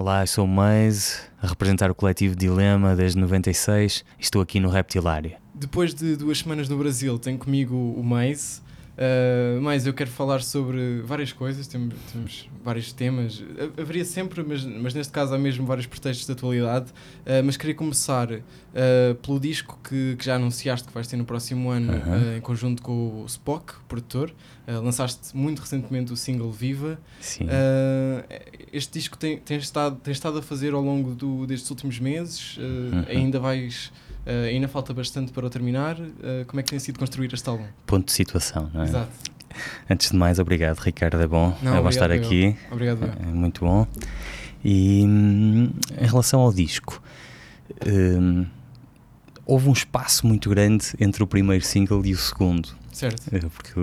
Olá, sou o Maze, a representar o coletivo Dilema desde 96 e estou aqui no Reptilário. Depois de duas semanas no Brasil, tenho comigo o Mais. Uh, mais eu quero falar sobre várias coisas, temos, temos vários temas. Ha- Haveria sempre, mas, mas neste caso há mesmo vários pretextos de atualidade. Uh, mas queria começar uh, pelo disco que, que já anunciaste que vais ter no próximo ano, uh, em conjunto com o Spock, produtor. Uh, lançaste muito recentemente o single Viva. Sim. Uh, este disco tem, tens, estado, tens estado a fazer ao longo do- destes últimos meses. uh, Uhum. Ainda vais. Uh, ainda falta bastante para o terminar. Uh, como é que tem sido construir este álbum? Ponto de situação, não é? Exato. Antes de mais, obrigado, Ricardo. É bom, Não, é bom obrigado estar eu. aqui. Obrigado. eu. É muito bom. E hum, em relação ao disco, hum, houve um espaço muito grande entre o primeiro single e o segundo. Certo. Eh, Porque